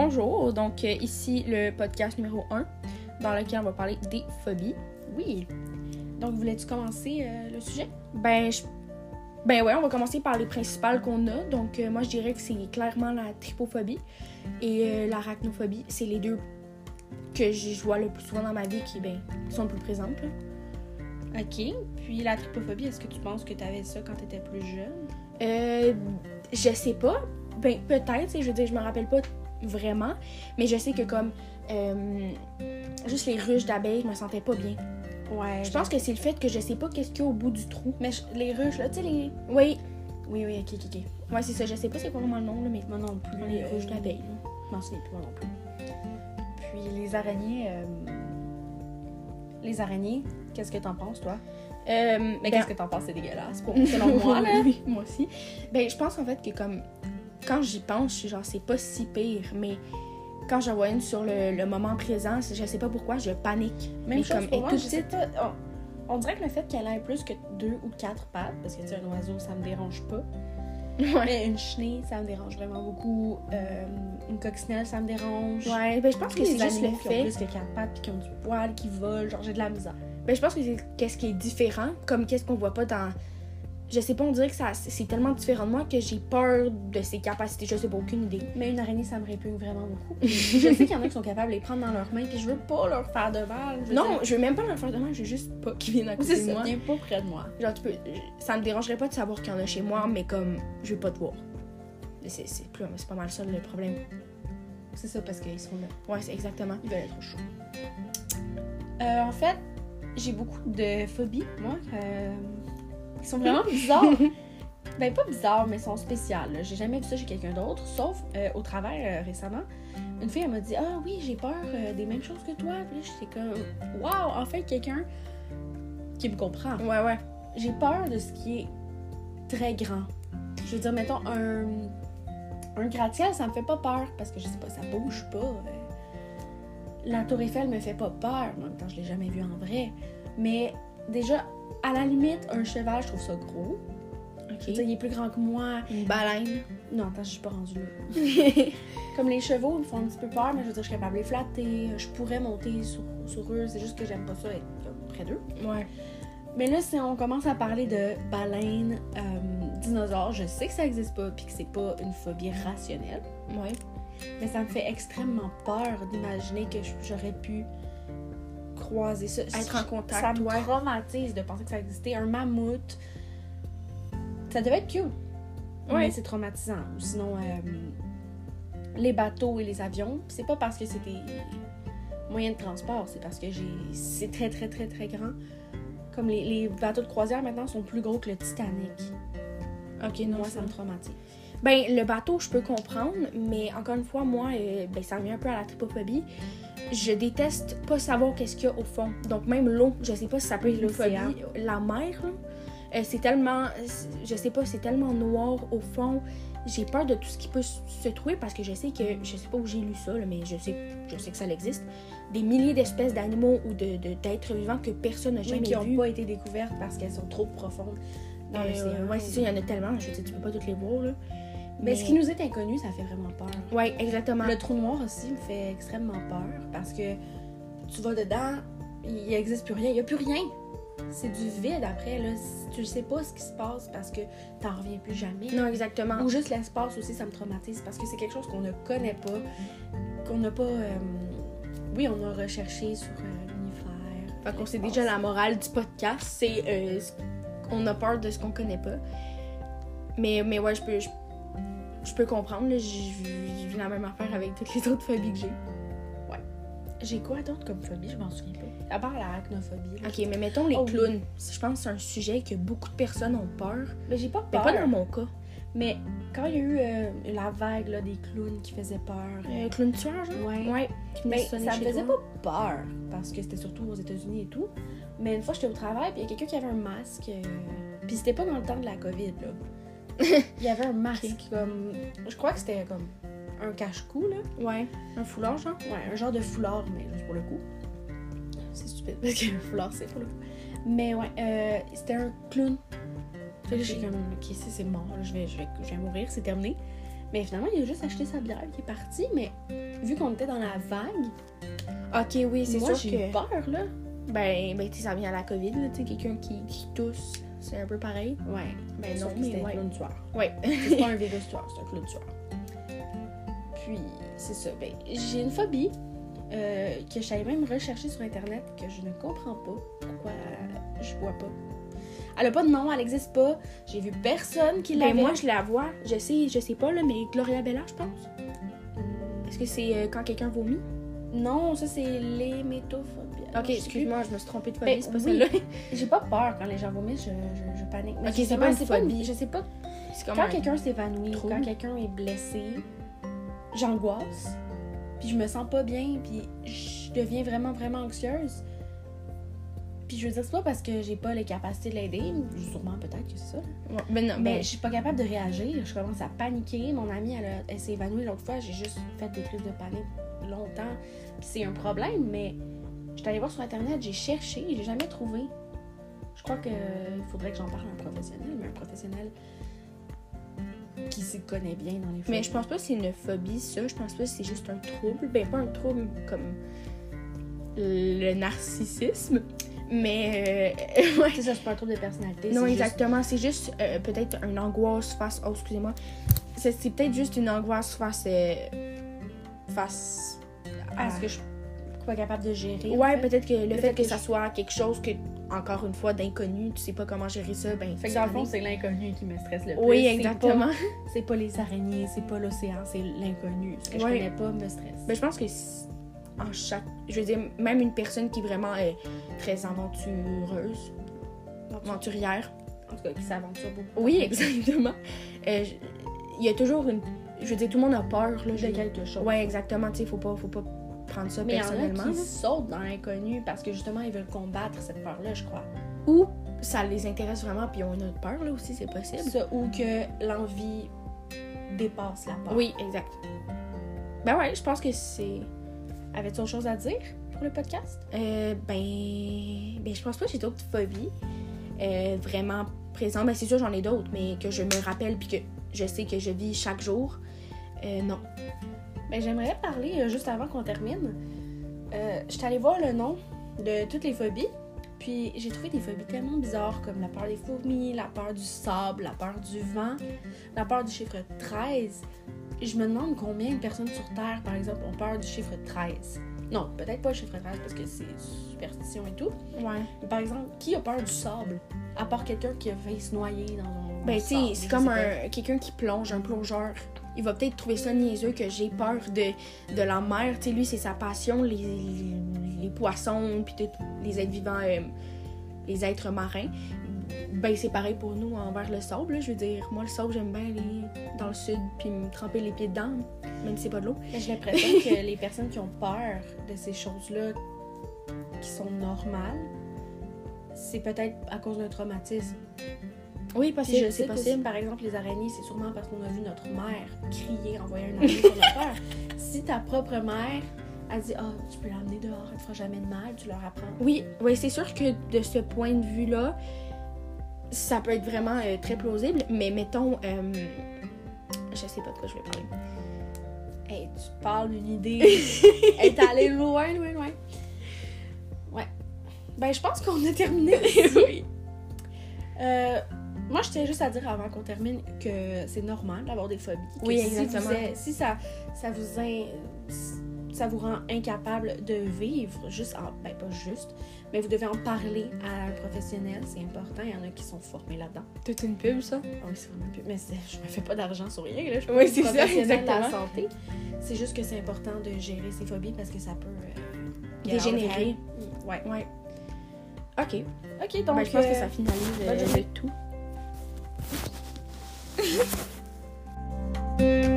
bonjour. Donc, euh, ici le podcast numéro 1 dans lequel on va parler des phobies. Oui. Donc, voulais-tu commencer euh, le sujet? Ben, je- ben ouais, on va commencer par les principales qu'on a. Donc, euh, moi, je dirais que c'est clairement la trypophobie et euh, l'arachnophobie. C'est les deux que je vois le plus souvent dans ma vie qui, ben, sont le plus présentes. là. OK. Puis la trypophobie, est-ce que tu penses que tu avais ça quand tu étais plus jeune? Euh, je sais pas. Ben, peut-être, je veux dire, je me rappelle pas vraiment. Mais je sais que comme euh, juste les ruches d'abeilles, je me sentais pas bien. Ouais. Je pense que c'est le fait que je sais pas qu'est-ce qu'il y a au bout du trou. Mais je- les ruches, là, tu sais, les. Oui, Oui, oui, ok, ok, ok. ouais, c'est ça. Je sais pas c'est quoi vraiment le nom, là, mais Moi non plus. les euh, ruches d'abeilles. là. Je m'en souviens plus, moi non plus. Puis les araignées. euh, Les araignées, qu'est-ce que t'en penses, toi? Euh, Mais ben, qu'est-ce que t'en penses? C'est dégueulasse, pour, selon moi, là. oui, moi aussi. Ben, je pense en fait que comme quand j'y pense, je suis genre c'est pas si pire, mais quand j'en vois une sur le, le moment présent, je sais pas pourquoi, je panique. Même Mais chose comme pour moi, est je sais pas. On, on dirait que le fait qu'elle ait plus que deux ou quatre pattes, parce que tu sais, un oiseau, ça me dérange pas. Ouais. Mais une chenille, ça me dérange vraiment beaucoup. Euh, une coccinelle, ça me dérange. Ouais, ben je pense Tous que c'est juste le animaux qui ont fait. plus que quatre pattes puis qui ont du poil, qui volent, genre j'ai de la misère. Ben je pense que c'est qu'est-ce qui est différent, comme qu'est-ce qu'on voit pas dans. Je sais pas, on dirait que ça c'est tellement différent de moi que j'ai peur de ses capacités. Je sais pas, aucune idée. Mais une araignée, ça me répugne vraiment beaucoup. Je sais qu'il y en a qui sont capables de les prendre dans leurs mains, puis je veux pas leur faire de mal. Je Non, je veux même pas leur faire de mal, je veux juste pas qu'ils viennent à côté de ça, moi. viens pas près de moi. Genre, tu peux. Ça me dérangerait pas de savoir qu'il y en a chez moi, mais comme, je veux pas te voir. C'est c'est plus- c'est pas mal ça le problème. C'est ça, parce qu'ils sont là. Ouais, c'est exactement. Ils veulent être chauds. Euh, en fait, j'ai beaucoup de phobies, moi, euh, qui sont vraiment bizarres. ben, pas bizarres, mais sont spéciales. J'ai jamais vu ça chez quelqu'un d'autre, sauf euh, au travail euh, récemment. Une fille, elle m'a dit Ah oui, j'ai peur euh, des mêmes choses que toi. Puis là, j'étais comme Waouh, en fait, quelqu'un qui me comprend. Ouais, ouais. J'ai peur de ce qui est très grand. Je veux dire, mettons, un, un gratte-ciel, ça me fait pas peur parce que je sais pas, ça bouge pas. La Tour Eiffel me fait pas peur. En même temps, je l'ai jamais vu en vrai. Mais déjà, à la limite, un cheval, je trouve ça gros. Je veux dire, Ok. il est plus grand que moi. Une baleine. Non, attends, je suis pas rendue là. Comme les chevaux, ils me font un petit peu peur, mais je veux dire, je suis capable de les flatter. Je pourrais monter sur, sur eux. C'est juste que j'aime pas ça être près d'eux. ouais. Mais là, si on commence à parler de baleines, euh, dinosaures, je sais que ça existe pas puis que c'est pas une phobie rationnelle, Ouais. mais ça me fait extrêmement peur d'imaginer que j'aurais pu croiser ça. Être en contact, Ça me traumatise de penser que ça existait. Un mammouth, ça devait être cute, Ouais. mais c'est traumatisant. Ou sinon, euh, les bateaux et les avions, c'est pas parce que c'est des moyens de transport, c'est parce que j'ai c'est très très très très grand. Comme les, les bateaux de croisière maintenant sont plus gros que le Titanic. Ok, non, Moi, ça ça me traumatise. Ben, le bateau, je peux comprendre, mais encore une fois, moi, euh, ben, ça revient un peu à la trypophobie. Je déteste pas savoir qu'est-ce qu'il y a au fond. Donc, même l'eau, je sais pas si ça peut être une L'océan. phobie. La mer, euh, c'est tellement. Je sais pas, c'est tellement noir au fond. J'ai peur de tout ce qui peut se trouver parce que je sais que. Je sais pas où j'ai lu ça, là, mais je sais, je sais que ça existe. Des milliers d'espèces d'animaux ou de, de- d'êtres vivants que personne n'a Oui, jamais qui n'ont pas été découvertes parce qu'elles sont trop profondes dans Euh, l'océan. ouais, c'est ça, il y en a tellement. Je veux dire, tu peux pas toutes les voir, là. Mais ce qui nous est inconnu, ça fait vraiment peur. Ouais, exactement. Le trou noir aussi me fait extrêmement peur parce que tu vas dedans, il n'existe plus rien, il n'y a plus rien. C'est du vide après, là. Tu ne sais pas ce qui se passe parce que t'en reviens plus jamais. Non, exactement. Ou juste l'espace aussi, ça me traumatise parce que c'est quelque chose qu'on ne connaît pas, qu'on n'a pas. euh, Oui, on a recherché sur euh, l'univers. Fait qu'on sait déjà la morale du podcast, c'est euh, on a peur de ce qu'on connaît pas. Mais, mais ouais, je peux, je, je peux comprendre. là, Je vis la même affaire avec toutes les autres phobies que j'ai. J'ai quoi d'autre comme phobie? Je m'en souviens pas. À part l'arachnophobie. là. Ok, mais mettons les Oh oui. clowns. Je pense que c'est un sujet que beaucoup de personnes ont peur. Mais j'ai pas Mais peur. pas dans mon cas. Mais quand il y a eu euh, la vague là, des clowns qui faisaient peur. Euh, clown tueur, genre? Ouais. Ouais. Sonner ça me faisait toi. pas peur parce que c'était surtout aux États-Unis et tout. Mais une fois, j'étais au travail, puis il y a quelqu'un qui avait un masque. euh, Puis c'était pas dans le temps de la COVID, là. il y avait un masque comme. Je crois que c'était comme un cache-cou, là. Ouais. Un foulard, genre? Ouais, un genre de foulard, mais juste pour le coup. C'est stupide parce que le foulard, c'est pour le coup. Mais ouais, euh, c'était un clown. Fait que j'ai comme, ok, c'est c'est mort, là, je, vais, je, vais, je vais mourir, c'est terminé. Mais finalement, il a juste acheté sa bière qui est parti. Mais vu qu'on était dans la vague, Ok, oui, c'est moi, sûr j'ai eu que. peur, là. Ben, ben tu sais, ça vient à la COVID, là, tu sais, quelqu'un qui, qui tousse, c'est un peu pareil. Ouais. Ben non, mais ouais. clown tueur. Ouais. C'est pas un virus tueur, c'est un clown tueur. Puis, c'est ça. Ben, j'ai une phobie euh, que j'allais même rechercher sur Internet que je ne comprends pas pourquoi je vois pas. Elle a pas de nom, elle existe pas. J'ai vu personne qui Ben l'avait. moi, je la vois, je sais, je sais pas, là, mais Gloria Bella, je pense. Est-ce que c'est euh, quand quelqu'un vomit? Non, ça c'est l'hémétophobie. Ok, excuse-moi, je me suis trompée de Ben, phobie, c'est pas oui. celle-là. J'ai pas peur quand les gens vomissent, je, je, je panique. Mais Ok, c'est pas une phobie. je sais pas. Quand un- quelqu'un s'évanouit, quand quelqu'un est blessé, j'angoisse. Puis je me sens pas bien, puis je deviens vraiment, vraiment anxieuse. Puis je veux dire, c'est pas parce que j'ai pas les capacités de l'aider, sûrement peut-être que c'est ça. Ouais, ben non, Mais ben, je suis pas capable de réagir, je commence à paniquer. Mon amie, elle, a- elle s'est évanouie l'autre fois, j'ai juste fait des crises de panique longtemps. Puis c'est un problème, mais je suis allée voir sur internet, j'ai cherché, j'ai jamais trouvé. Je crois qu'il faudrait que j'en parle à un professionnel, mais un professionnel qui s'y connaît bien dans les mais je pense pas que c'est une phobie, ça. Je pense pas que c'est juste un trouble. Ben, pas un trouble comme le narcissisme, mais. euh, ouais. C'est ça, c'est pas un trouble de personnalité. Non, juste- exactement. C'est juste euh, peut-être une angoisse face. Oh, excusez-moi. C'est c'est peut-être juste une angoisse face. euh, face. à ce que je suis pas capable de gérer. en Ouais, fait? peut-être que le, fait, fait que, que ça je- soit quelque chose que, encore une fois, d'inconnu, tu sais pas comment gérer ça, ben. Fait que dans le fond, c'est l'inconnu qui me stresse le plus. Oui, C'est exactement. pas- C'est pas, les araignées, c'est pas l'océan, c'est l'inconnu. Ce que Ouais. je connais pas me stresse. Ben, je pense que en chaque. Je veux dire, même une personne qui est vraiment euh, très aventureuse, aventurière. En tout cas, qui s'aventure beaucoup. Oui, exactement. Euh, je- Il y a toujours une. Je veux dire, tout le monde a peur, là. De quelque chose. Ouais, exactement. Tu sais, faut pas, faut pas prendre ça Mais personnellement. qui sautent dans l'inconnu parce que justement, ils veulent combattre cette peur-là, je crois. Ou ça les intéresse vraiment, puis ils ont une autre peur, là aussi, c'est possible. Ça, ou que l'envie dépasse la peur. Oui, exact. Ben ouais, je pense que c'est. Avais-tu autre chose à dire pour le podcast? Euh, ben. Ben, je pense pas que j'ai d'autres phobies euh, vraiment présentes. Ben, c'est sûr, j'en ai d'autres, mais que je me rappelle, puis que je sais que je vis chaque jour. Euh, non. Ben, j'aimerais parler, euh, juste avant qu'on termine. Euh, je suis allée voir le nom de toutes les phobies. Puis j'ai trouvé des phobies tellement bizarres comme la peur des fourmis, la peur du sable, la peur du vent, la peur du chiffre 13. Et je me demande combien de personnes sur Terre, par exemple, ont peur du chiffre 13. Non, peut-être pas le chiffre 13 parce que c'est superstition et tout. Ouais. Mais par exemple, qui a peur du sable? À part quelqu'un qui a failli se noyer dans un. Ben, tu c'est comme un quelqu'un qui plonge, un plongeur. Il va peut-être trouver ça niaiseux que j'ai peur de, de la mer. Tu sais, lui, c'est sa passion, les, les poissons, puis les êtres vivants, euh, les êtres marins. Ben, c'est pareil pour nous envers le sable. là. Je veux dire, moi, le sable, j'aime bien aller dans le sud, puis me tremper les pieds dedans, même si c'est pas de l'eau. J'ai l'impression que les personnes qui ont peur de ces choses-là, qui sont normales, c'est peut-être à cause d'un traumatisme. Oui, Puis je possible, sais. Par exemple, les araignées, c'est sûrement parce qu'on a vu notre mère crier, envoyer un araignée sur notre peur. Si ta propre mère a dit Ah, tu peux l'amener dehors, elle te fera jamais de mal, tu leur apprends. Oui, oui c'est sûr que de ce point de vue-là, ça peut être vraiment euh, très plausible, mais mettons, euh, je sais pas de quoi je vais parler. Hey, tu parles d'une idée. Elle est allée loin, loin, loin. Ouais. Ben, je pense qu'on a terminé. oui. Euh, moi, je tiens juste à dire avant qu'on termine que c'est normal d'avoir des phobies. Oui, si vous exactement. êtes- Si, ça, ça vous in- ça vous rend incapable de vivre, juste en, ben pas juste, mais vous devez en parler à un professionnel, c'est important. Il y en a qui sont formés là-dedans. Toute une pub, ça? Ah oui, c'est vraiment plus. Mais c'est- je me fais pas d'argent sur rien, là. Je suis Oui, c'est une ça, professionnelle de la exactement. santé. C'est juste que c'est important de gérer ses phobies parce que ça peut euh, Dégénérer. Ouais. Ouais. Ok. Ok, donc Ben, je pense euh, que ça finalise euh, le tout. Thank you.